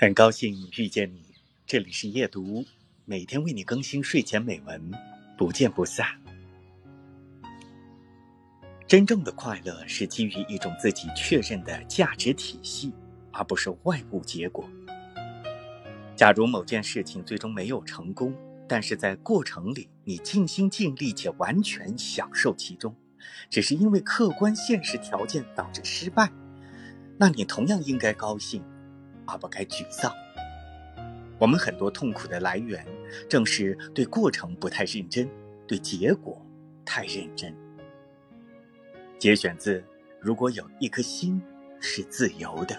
很高兴遇见你，这里是夜读，每天为你更新睡前美文，不见不散。真正的快乐是基于一种自己确认的价值体系，而不是外部结果。假如某件事情最终没有成功，但是在过程里你尽心尽力且完全享受其中，只是因为客观现实条件导致失败，那你同样应该高兴。而不该沮丧。我们很多痛苦的来源，正是对过程不太认真，对结果太认真。节选自《如果有一颗心是自由的》。